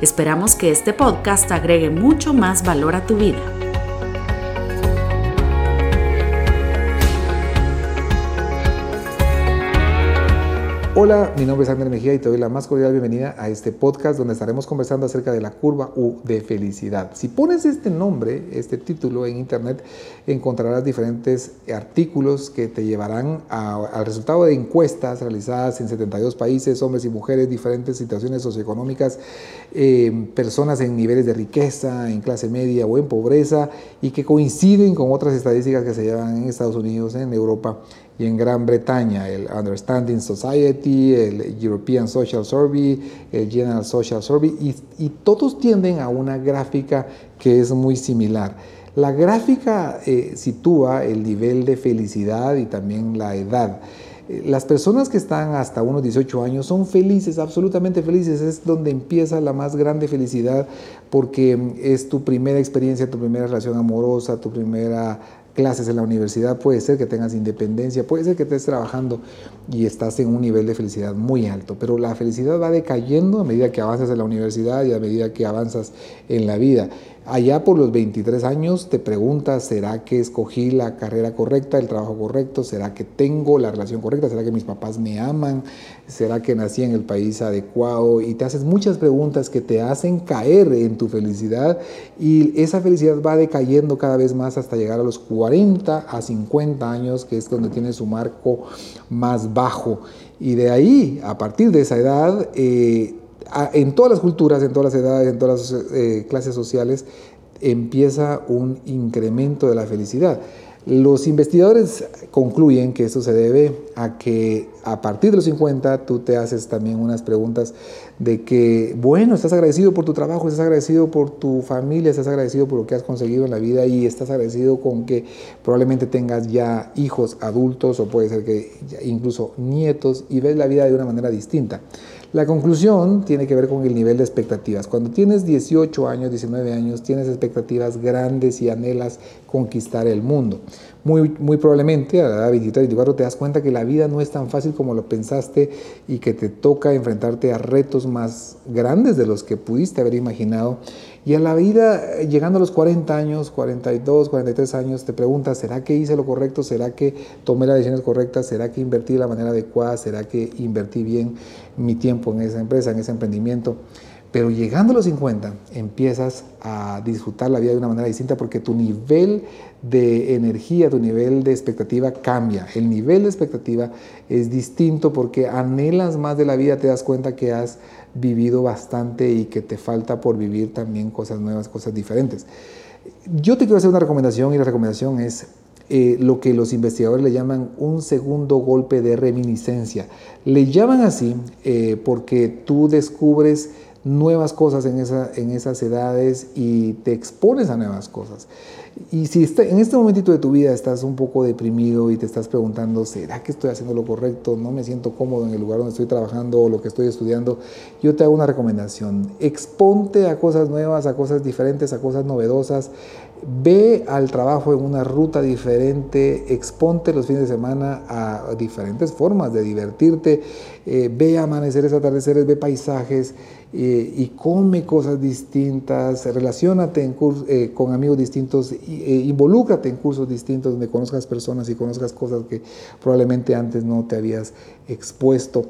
Esperamos que este podcast agregue mucho más valor a tu vida. Hola, mi nombre es Ander Mejía y te doy la más cordial bienvenida a este podcast donde estaremos conversando acerca de la curva U de felicidad. Si pones este nombre, este título en internet, encontrarás diferentes artículos que te llevarán al resultado de encuestas realizadas en 72 países, hombres y mujeres, diferentes situaciones socioeconómicas, eh, personas en niveles de riqueza, en clase media o en pobreza y que coinciden con otras estadísticas que se llevan en Estados Unidos, en Europa y en Gran Bretaña, el Understanding Society, el European Social Survey, el General Social Survey, y, todos tienden a una gráfica que es muy similar. La gráfica eh, sitúa el nivel de felicidad y también la edad. Eh, las personas que están hasta unos 18 años son felices, absolutamente felices. Es donde empieza la más grande felicidad porque es tu primera experiencia, tu primera relación amorosa, tu primera clases en la universidad, puede ser que tengas independencia, puede ser que estés trabajando y estás en un nivel de felicidad muy alto, pero la felicidad va decayendo a medida que avanzas en la universidad y a medida que avanzas en la vida. Allá por los 23 años te preguntas, ¿será que escogí la carrera correcta, el trabajo correcto? ¿Será que tengo la relación correcta? ¿Será que mis papás me aman? ¿Será que nací en el país adecuado? Y te haces muchas preguntas que te hacen caer en tu felicidad y esa felicidad va decayendo cada vez más hasta llegar a los 40 a 50 años, que es donde tiene su marco más bajo. Y de ahí, a partir de esa edad, eh, en todas las culturas, en todas las edades, en todas las eh, clases sociales, empieza un incremento de la felicidad. Los investigadores concluyen que esto se debe a que a partir de los 50 tú te haces también unas preguntas de que, bueno, estás agradecido por tu trabajo, estás agradecido por tu familia, estás agradecido por lo que has conseguido en la vida y estás agradecido con que probablemente tengas ya hijos adultos o puede ser que incluso nietos y ves la vida de una manera distinta. La conclusión tiene que ver con el nivel de expectativas. Cuando tienes 18 años, 19 años, tienes expectativas grandes y anhelas conquistar el mundo. Muy, muy probablemente a la edad de 23, 24 te das cuenta que la vida no es tan fácil como lo pensaste y que te toca enfrentarte a retos más grandes de los que pudiste haber imaginado y a la vida, llegando a los 40 años, 42, 43 años, te preguntas, ¿será que hice lo correcto? ¿Será que tomé las decisiones correctas? ¿Será que invertí de la manera adecuada? ¿Será que invertí bien mi tiempo en esa empresa, en ese emprendimiento? Pero llegando a los 50, empiezas a disfrutar la vida de una manera distinta porque tu nivel de energía, tu nivel de expectativa cambia. El nivel de expectativa es distinto porque anhelas más de la vida, te das cuenta que has vivido bastante y que te falta por vivir también cosas nuevas, cosas diferentes. Yo te quiero hacer una recomendación y la recomendación es eh, lo que los investigadores le llaman un segundo golpe de reminiscencia. Le llaman así eh, porque tú descubres nuevas cosas en, esa, en esas edades y te expones a nuevas cosas. Y si en este momentito de tu vida estás un poco deprimido y te estás preguntando, ¿será que estoy haciendo lo correcto? ¿No me siento cómodo en el lugar donde estoy trabajando o lo que estoy estudiando? Yo te hago una recomendación. Exponte a cosas nuevas, a cosas diferentes, a cosas novedosas. Ve al trabajo en una ruta diferente, exponte los fines de semana a diferentes formas de divertirte, eh, ve amaneceres, atardeceres, ve paisajes eh, y come cosas distintas, relacionate eh, con amigos distintos, involúcrate en cursos distintos donde conozcas personas y conozcas cosas que probablemente antes no te habías expuesto.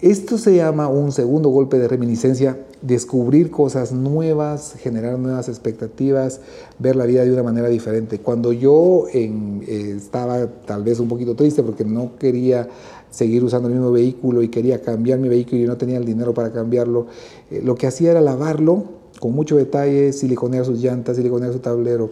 Esto se llama un segundo golpe de reminiscencia, descubrir cosas nuevas, generar nuevas expectativas, ver la vida de una manera diferente. Cuando yo eh, estaba tal vez un poquito triste porque no quería seguir usando el mismo vehículo y quería cambiar mi vehículo y no tenía el dinero para cambiarlo, eh, lo que hacía era lavarlo con mucho detalle, siliconear sus llantas, siliconear su tablero,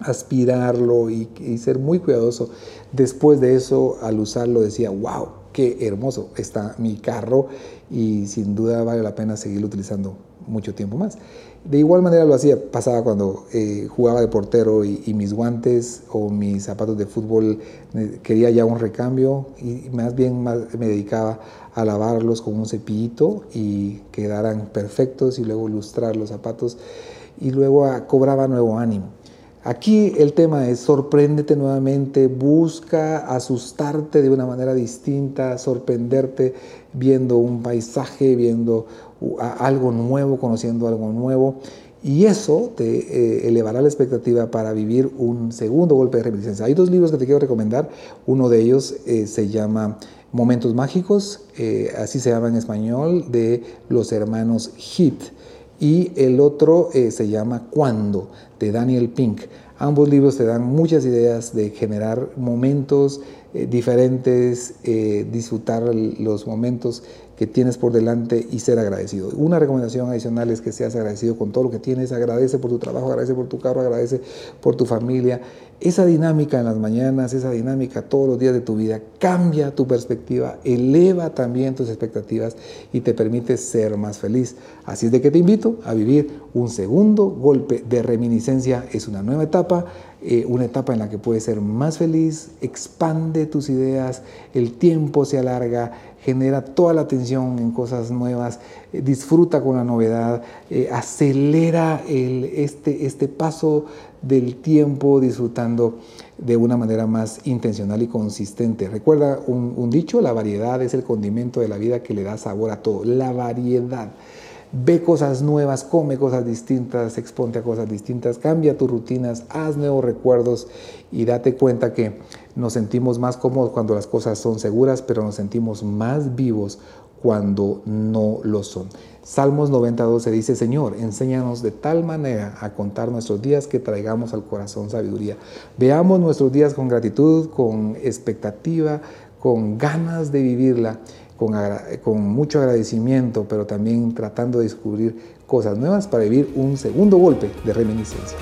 aspirarlo y ser muy cuidadoso. Después de eso, al usarlo, decía, wow, qué hermoso está mi carro y sin duda vale la pena seguirlo utilizando mucho tiempo más. De igual manera lo hacía, pasaba cuando eh, jugaba de portero y, mis guantes o mis zapatos de fútbol eh, quería ya un recambio y más bien me dedicaba a lavarlos con un cepillito y quedaran perfectos y luego lustrar los zapatos y luego ah, cobraba nuevo ánimo. Aquí el tema es sorpréndete nuevamente, busca asustarte de una manera distinta, sorprenderte viendo un paisaje, viendo algo nuevo, conociendo algo nuevo. Y eso te eh, elevará la expectativa para vivir un segundo golpe de reminiscencia. Hay dos libros que te quiero recomendar. Uno de ellos eh, se llama Momentos Mágicos, eh, así se llama en español, de los hermanos Heath. Y el otro se llama Cuando, de Daniel Pink. Ambos libros te dan muchas ideas de generar momentos diferentes, disfrutar los momentos que tienes por delante y ser agradecido. Una recomendación adicional es que seas agradecido con todo lo que tienes, agradece por tu trabajo, agradece por tu carro, agradece por tu familia. Esa dinámica en las mañanas, esa dinámica todos los días de tu vida cambia tu perspectiva, eleva también tus expectativas y te permite ser más feliz. Así es de que te invito a vivir un segundo golpe de reminiscencia. Es una nueva etapa, eh, una etapa en la que puedes ser más feliz, expande tus ideas, el tiempo se alarga, genera toda la atención en cosas nuevas, eh, disfruta con la novedad, eh, acelera el, este, este paso del tiempo disfrutando de una manera más intencional y consistente. Recuerda un, un dicho, la variedad es el condimento de la vida que le da sabor a todo, la variedad. Ve cosas nuevas, come cosas distintas, exponte a cosas distintas, cambia tus rutinas, haz nuevos recuerdos y date cuenta que nos sentimos más cómodos cuando las cosas son seguras, pero nos sentimos más vivos cuando no lo son. Salmos 92 dice, Señor, enséñanos de tal manera a contar nuestros días que traigamos al corazón sabiduría. Veamos nuestros días con gratitud, con expectativa, con ganas de vivirla con, mucho agradecimiento, pero también tratando de descubrir cosas nuevas para vivir un segundo golpe de reminiscencia.